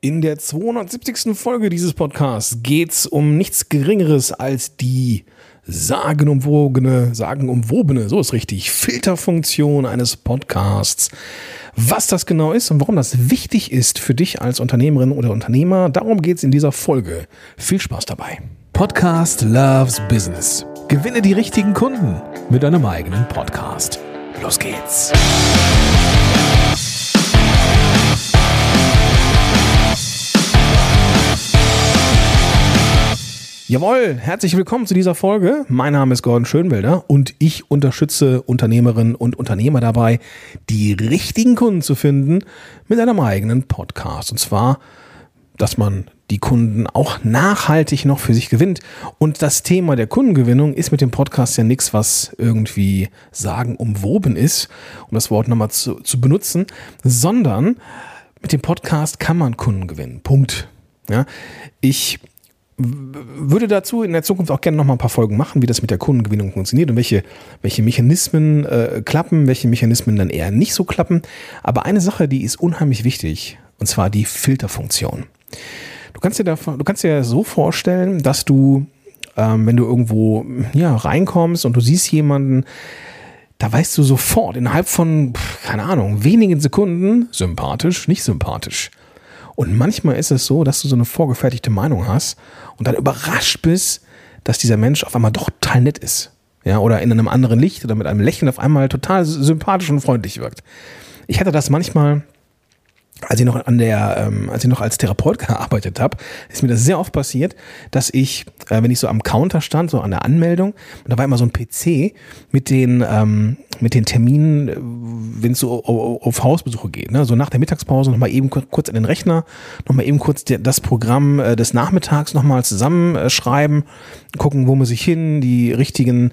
In der 270. Folge dieses Podcasts geht es um nichts Geringeres als die sagenumwogene, sagenumwobene, so ist richtig, Filterfunktion eines Podcasts. Was das genau ist und warum das wichtig ist für dich als Unternehmerin oder Unternehmer, darum geht es in dieser Folge. Viel Spaß dabei. Podcast Loves Business. Gewinne die richtigen Kunden mit deinem eigenen Podcast. Los geht's. Jawohl, herzlich willkommen zu dieser Folge. Mein Name ist Gordon Schönwelder und ich unterstütze Unternehmerinnen und Unternehmer dabei, die richtigen Kunden zu finden mit einem eigenen Podcast. Und zwar, dass man die Kunden auch nachhaltig noch für sich gewinnt. Und das Thema der Kundengewinnung ist mit dem Podcast ja nichts, was irgendwie sagen umwoben ist, um das Wort nochmal zu, zu benutzen, sondern mit dem Podcast kann man Kunden gewinnen. Punkt. Ja, ich würde dazu in der Zukunft auch gerne noch mal ein paar Folgen machen, wie das mit der Kundengewinnung funktioniert und welche, welche Mechanismen äh, klappen, welche Mechanismen dann eher nicht so klappen. Aber eine Sache, die ist unheimlich wichtig, und zwar die Filterfunktion. Du kannst dir, da, du kannst dir so vorstellen, dass du, ähm, wenn du irgendwo ja, reinkommst und du siehst jemanden, da weißt du sofort innerhalb von, keine Ahnung, wenigen Sekunden, sympathisch, nicht sympathisch. Und manchmal ist es so, dass du so eine vorgefertigte Meinung hast und dann überrascht bist, dass dieser Mensch auf einmal doch total nett ist. Ja, oder in einem anderen Licht oder mit einem Lächeln auf einmal total sympathisch und freundlich wirkt. Ich hatte das manchmal als ich noch an der, ähm, als ich noch als Therapeut gearbeitet habe, ist mir das sehr oft passiert, dass ich, äh, wenn ich so am Counter stand, so an der Anmeldung, und da war immer so ein PC mit den, ähm, mit den Terminen, äh, wenn es so auf Hausbesuche geht, ne? so nach der Mittagspause nochmal eben kurz an den Rechner, nochmal eben kurz das Programm äh, des Nachmittags nochmal zusammenschreiben, gucken, wo muss ich hin, die richtigen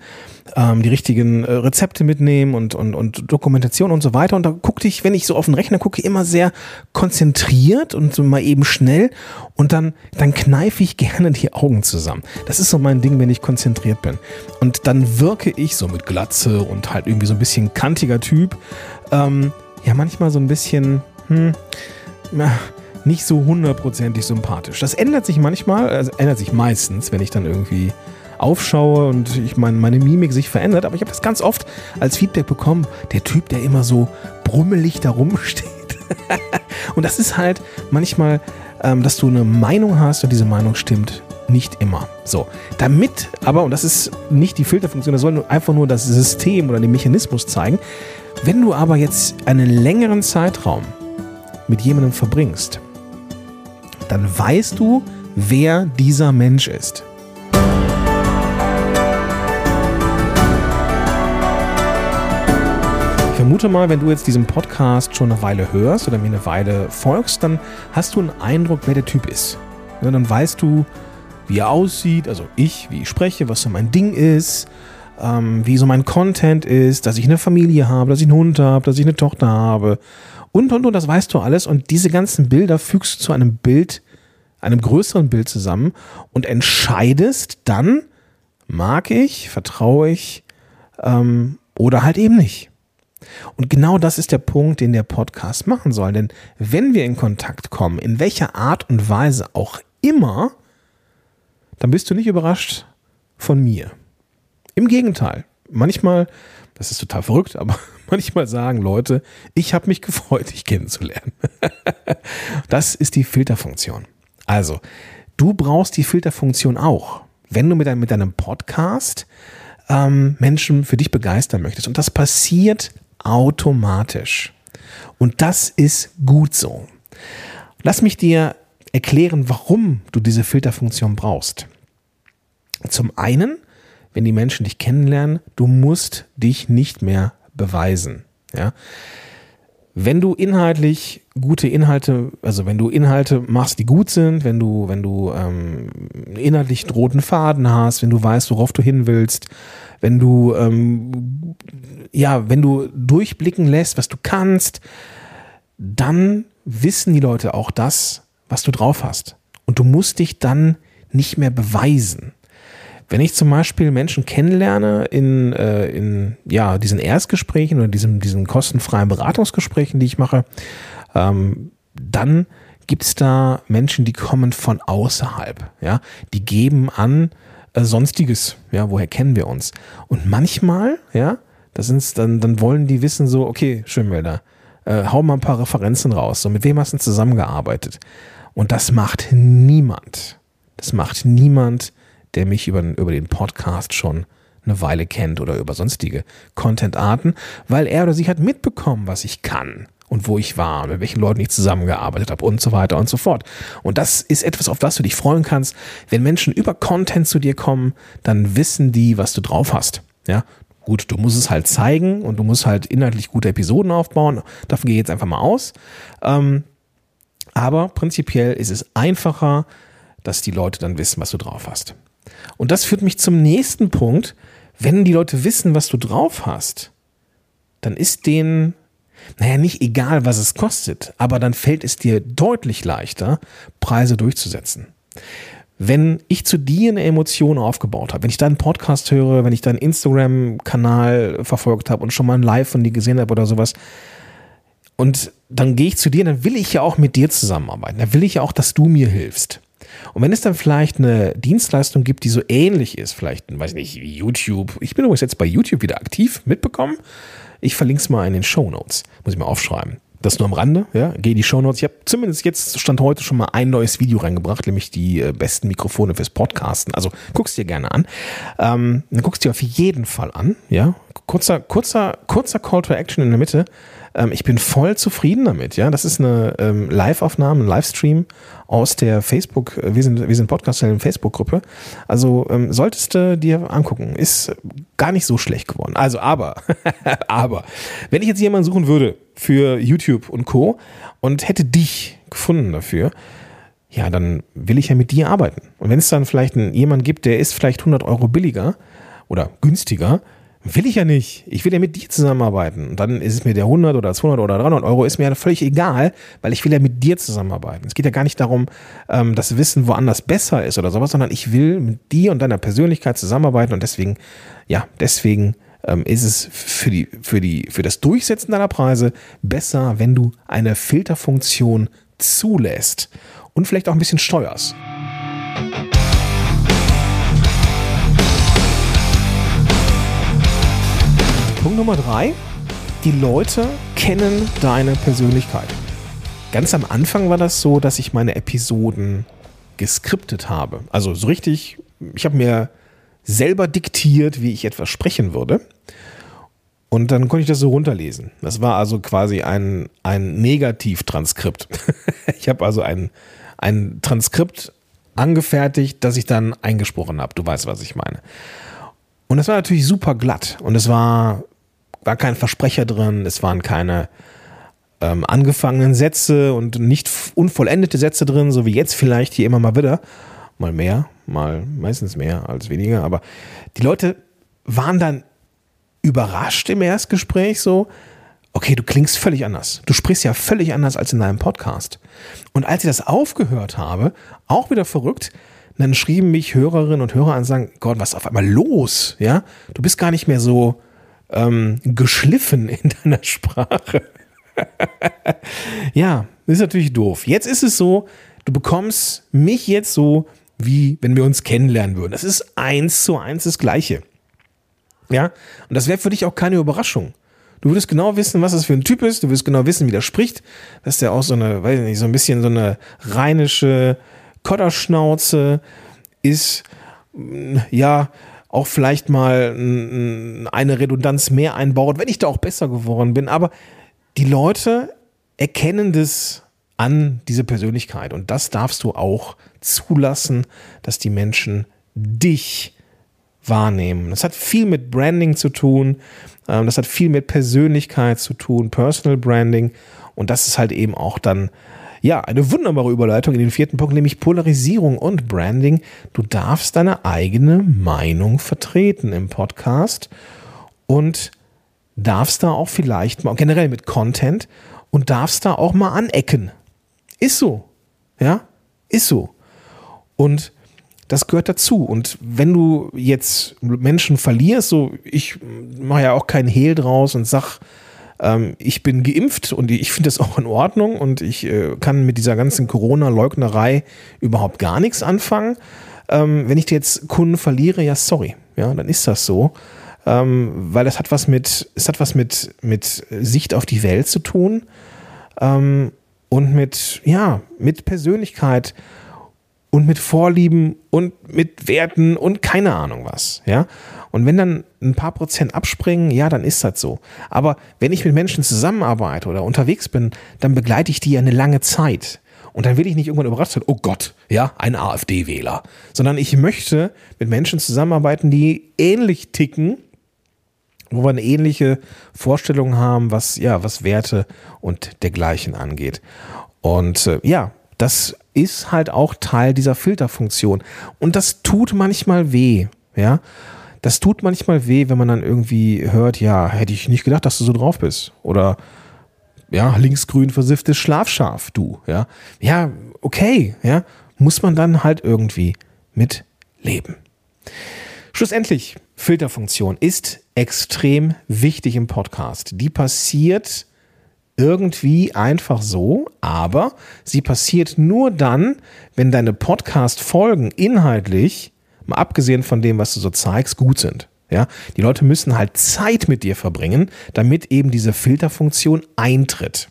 ähm, die richtigen äh, Rezepte mitnehmen und, und, und Dokumentation und so weiter. Und da guckte ich, wenn ich so auf den Rechner gucke, immer sehr konzentriert und so mal eben schnell. Und dann, dann kneife ich gerne die Augen zusammen. Das ist so mein Ding, wenn ich konzentriert bin. Und dann wirke ich so mit Glatze und halt irgendwie so ein bisschen kantiger Typ. Ähm, ja, manchmal so ein bisschen, hm, nicht so hundertprozentig sympathisch. Das ändert sich manchmal, also ändert sich meistens, wenn ich dann irgendwie aufschaue und ich meine, meine Mimik sich verändert, aber ich habe das ganz oft als Feedback bekommen, der Typ, der immer so brummelig da rumsteht. und das ist halt manchmal, ähm, dass du eine Meinung hast und diese Meinung stimmt nicht immer. So, damit aber, und das ist nicht die Filterfunktion, das soll einfach nur das System oder den Mechanismus zeigen, wenn du aber jetzt einen längeren Zeitraum mit jemandem verbringst, dann weißt du, wer dieser Mensch ist. Vermute mal, wenn du jetzt diesen Podcast schon eine Weile hörst oder mir eine Weile folgst, dann hast du einen Eindruck, wer der Typ ist. Ja, dann weißt du, wie er aussieht, also ich, wie ich spreche, was so mein Ding ist, ähm, wie so mein Content ist, dass ich eine Familie habe, dass ich einen Hund habe, dass ich eine Tochter habe und und und, das weißt du alles. Und diese ganzen Bilder fügst du zu einem Bild, einem größeren Bild zusammen und entscheidest dann, mag ich, vertraue ich ähm, oder halt eben nicht. Und genau das ist der Punkt, den der Podcast machen soll. Denn wenn wir in Kontakt kommen, in welcher Art und Weise auch immer, dann bist du nicht überrascht von mir. Im Gegenteil. Manchmal, das ist total verrückt, aber manchmal sagen Leute, ich habe mich gefreut, dich kennenzulernen. das ist die Filterfunktion. Also, du brauchst die Filterfunktion auch. Wenn du mit deinem, mit deinem Podcast ähm, Menschen für dich begeistern möchtest. Und das passiert automatisch. Und das ist gut so. Lass mich dir erklären, warum du diese Filterfunktion brauchst. Zum einen, wenn die Menschen dich kennenlernen, du musst dich nicht mehr beweisen. Ja? Wenn du inhaltlich gute Inhalte, also wenn du Inhalte machst, die gut sind, wenn du, wenn du ähm, inhaltlich roten Faden hast, wenn du weißt, worauf du hin willst, wenn du ähm, ja, wenn du durchblicken lässt, was du kannst, dann wissen die Leute auch das, was du drauf hast. Und du musst dich dann nicht mehr beweisen. Wenn ich zum Beispiel Menschen kennenlerne in, äh, in ja, diesen Erstgesprächen oder diesen, diesen kostenfreien Beratungsgesprächen, die ich mache, ähm, dann gibt es da Menschen, die kommen von außerhalb, ja, die geben an äh, sonstiges, ja, woher kennen wir uns? Und manchmal, ja, das sind dann, dann wollen die wissen so, okay, Schönwälder, äh, hau mal ein paar Referenzen raus. So, mit wem hast du zusammengearbeitet? Und das macht niemand. Das macht niemand, der mich über, über den Podcast schon eine Weile kennt oder über sonstige Content-Arten, weil er oder sie hat mitbekommen, was ich kann und wo ich war, mit welchen Leuten ich zusammengearbeitet habe und so weiter und so fort. Und das ist etwas, auf das du dich freuen kannst. Wenn Menschen über Content zu dir kommen, dann wissen die, was du drauf hast. Ja, gut, du musst es halt zeigen und du musst halt inhaltlich gute Episoden aufbauen. Davon gehe ich jetzt einfach mal aus. Ähm, aber prinzipiell ist es einfacher, dass die Leute dann wissen, was du drauf hast. Und das führt mich zum nächsten Punkt. Wenn die Leute wissen, was du drauf hast, dann ist denen naja, nicht egal, was es kostet, aber dann fällt es dir deutlich leichter, Preise durchzusetzen. Wenn ich zu dir eine Emotion aufgebaut habe, wenn ich deinen Podcast höre, wenn ich deinen Instagram-Kanal verfolgt habe und schon mal ein Live von dir gesehen habe oder sowas, und dann gehe ich zu dir, dann will ich ja auch mit dir zusammenarbeiten. Dann will ich ja auch, dass du mir hilfst. Und wenn es dann vielleicht eine Dienstleistung gibt, die so ähnlich ist, vielleicht, weiß nicht, wie YouTube. Ich bin übrigens jetzt bei YouTube wieder aktiv, mitbekommen. Ich verlinke es mal in den Show Notes. Muss ich mal aufschreiben. Das nur am Rande, ja. Geh die Show Notes. Ich habe zumindest jetzt Stand heute schon mal ein neues Video reingebracht, nämlich die äh, besten Mikrofone fürs Podcasten. Also guck's dir gerne an. Ähm, dann guckst dir auf jeden Fall an, ja. Kurzer, kurzer, kurzer Call to Action in der Mitte. Ähm, ich bin voll zufrieden damit, ja. Das ist eine ähm, Live-Aufnahme, ein Livestream aus der Facebook, äh, wir sind, wir sind Podcast-Stellen Facebook-Gruppe. Also ähm, solltest du dir angucken. Ist gar nicht so schlecht geworden. Also, aber, aber, wenn ich jetzt jemanden suchen würde für YouTube und Co. und hätte dich gefunden dafür, ja, dann will ich ja mit dir arbeiten. Und wenn es dann vielleicht einen, jemand gibt, der ist vielleicht 100 Euro billiger oder günstiger, Will ich ja nicht. Ich will ja mit dir zusammenarbeiten. Und dann ist es mir der 100 oder 200 oder 300 Euro, ist mir ja völlig egal, weil ich will ja mit dir zusammenarbeiten. Es geht ja gar nicht darum, ähm, dass Wissen woanders besser ist oder sowas, sondern ich will mit dir und deiner Persönlichkeit zusammenarbeiten und deswegen, ja, deswegen ähm, ist es für, die, für, die, für das Durchsetzen deiner Preise besser, wenn du eine Filterfunktion zulässt und vielleicht auch ein bisschen steuerst. Punkt Nummer drei. Die Leute kennen deine Persönlichkeit. Ganz am Anfang war das so, dass ich meine Episoden geskriptet habe. Also so richtig, ich habe mir selber diktiert, wie ich etwas sprechen würde. Und dann konnte ich das so runterlesen. Das war also quasi ein, ein Negativtranskript. ich habe also ein, ein Transkript angefertigt, das ich dann eingesprochen habe. Du weißt, was ich meine. Und das war natürlich super glatt. Und es war war kein Versprecher drin, es waren keine ähm, angefangenen Sätze und nicht unvollendete Sätze drin, so wie jetzt vielleicht hier immer mal wieder. Mal mehr, mal meistens mehr als weniger, aber die Leute waren dann überrascht im Erstgespräch so, okay, du klingst völlig anders. Du sprichst ja völlig anders als in deinem Podcast. Und als ich das aufgehört habe, auch wieder verrückt, dann schrieben mich Hörerinnen und Hörer an und sagen, Gott, was ist auf einmal los? Ja, du bist gar nicht mehr so, ähm, geschliffen in deiner Sprache. ja, ist natürlich doof. Jetzt ist es so, du bekommst mich jetzt so, wie wenn wir uns kennenlernen würden. Das ist eins zu eins das Gleiche. Ja, und das wäre für dich auch keine Überraschung. Du würdest genau wissen, was das für ein Typ ist. Du würdest genau wissen, wie der spricht. Dass der auch so eine, weiß ich nicht, so ein bisschen so eine rheinische Kotterschnauze ist. Ja, auch vielleicht mal eine Redundanz mehr einbaut, wenn ich da auch besser geworden bin. Aber die Leute erkennen das an diese Persönlichkeit und das darfst du auch zulassen, dass die Menschen dich wahrnehmen. Das hat viel mit Branding zu tun, ähm, das hat viel mit Persönlichkeit zu tun, Personal Branding und das ist halt eben auch dann ja, eine wunderbare Überleitung in den vierten Punkt, nämlich Polarisierung und Branding. Du darfst deine eigene Meinung vertreten im Podcast und darfst da auch vielleicht mal, generell mit Content, und darfst da auch mal anecken. Ist so. Ja, ist so. Und das gehört dazu. Und wenn du jetzt Menschen verlierst, so ich mache ja auch keinen Hehl draus und sag, Ähm, ich bin geimpft und ich finde das auch in Ordnung und ich äh, kann mit dieser ganzen Corona-Leugnerei überhaupt gar nichts anfangen. Ähm, wenn ich jetzt Kunden verliere, ja, sorry, ja, dann ist das so. Ähm, weil das hat was mit, es hat was mit, mit Sicht auf die Welt zu tun ähm, und mit, ja, mit Persönlichkeit und mit Vorlieben und mit Werten und keine Ahnung was, ja. Und wenn dann ein paar Prozent abspringen, ja, dann ist das so. Aber wenn ich mit Menschen zusammenarbeite oder unterwegs bin, dann begleite ich die ja eine lange Zeit. Und dann will ich nicht irgendwann überrascht sein, oh Gott, ja, ein AfD-Wähler. Sondern ich möchte mit Menschen zusammenarbeiten, die ähnlich ticken, wo wir eine ähnliche Vorstellung haben, was, ja, was Werte und dergleichen angeht. Und äh, ja, das ist halt auch Teil dieser Filterfunktion. Und das tut manchmal weh, ja. Das tut manchmal weh, wenn man dann irgendwie hört, ja, hätte ich nicht gedacht, dass du so drauf bist. Oder ja, linksgrün versifftes Schlafschaf, du, ja. Ja, okay, ja, muss man dann halt irgendwie mit leben. Schlussendlich, Filterfunktion ist extrem wichtig im Podcast. Die passiert irgendwie einfach so, aber sie passiert nur dann, wenn deine Podcast-Folgen inhaltlich, mal abgesehen von dem, was du so zeigst, gut sind. Ja, die Leute müssen halt Zeit mit dir verbringen, damit eben diese Filterfunktion eintritt.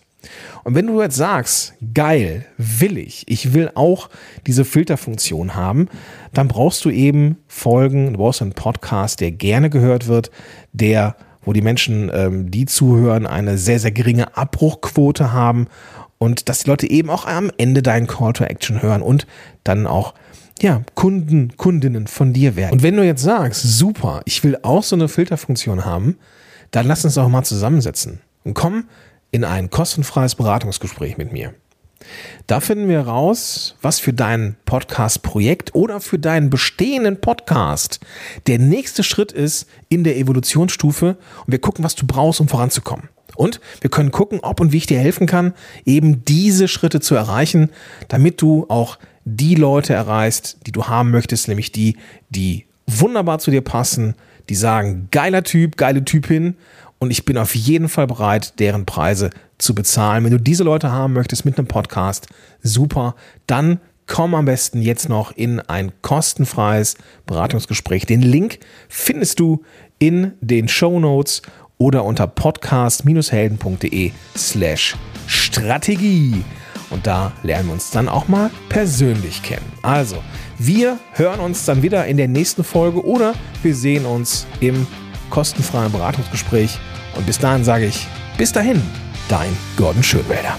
Und wenn du jetzt sagst, geil, will ich, ich will auch diese Filterfunktion haben, dann brauchst du eben Folgen, du brauchst einen Podcast, der gerne gehört wird, der wo die Menschen, ähm, die zuhören, eine sehr, sehr geringe Abbruchquote haben und dass die Leute eben auch am Ende deinen Call to Action hören und dann auch ja, Kunden, Kundinnen von dir werden. Und wenn du jetzt sagst, super, ich will auch so eine Filterfunktion haben, dann lass uns doch mal zusammensetzen und komm in ein kostenfreies Beratungsgespräch mit mir. Da finden wir raus, was für dein Podcast-Projekt oder für deinen bestehenden Podcast der nächste Schritt ist in der Evolutionsstufe und wir gucken, was du brauchst, um voranzukommen. Und wir können gucken, ob und wie ich dir helfen kann, eben diese Schritte zu erreichen, damit du auch die Leute erreichst, die du haben möchtest, nämlich die, die wunderbar zu dir passen, die sagen, geiler Typ, geile Typin und ich bin auf jeden Fall bereit, deren Preise zu bezahlen. Wenn du diese Leute haben möchtest mit einem Podcast, super, dann komm am besten jetzt noch in ein kostenfreies Beratungsgespräch. Den Link findest du in den Show Notes oder unter podcast-helden.de slash Strategie. Und da lernen wir uns dann auch mal persönlich kennen. Also, wir hören uns dann wieder in der nächsten Folge oder wir sehen uns im kostenfreien Beratungsgespräch. Und bis dahin sage ich, bis dahin, dein Gordon Schönwälder.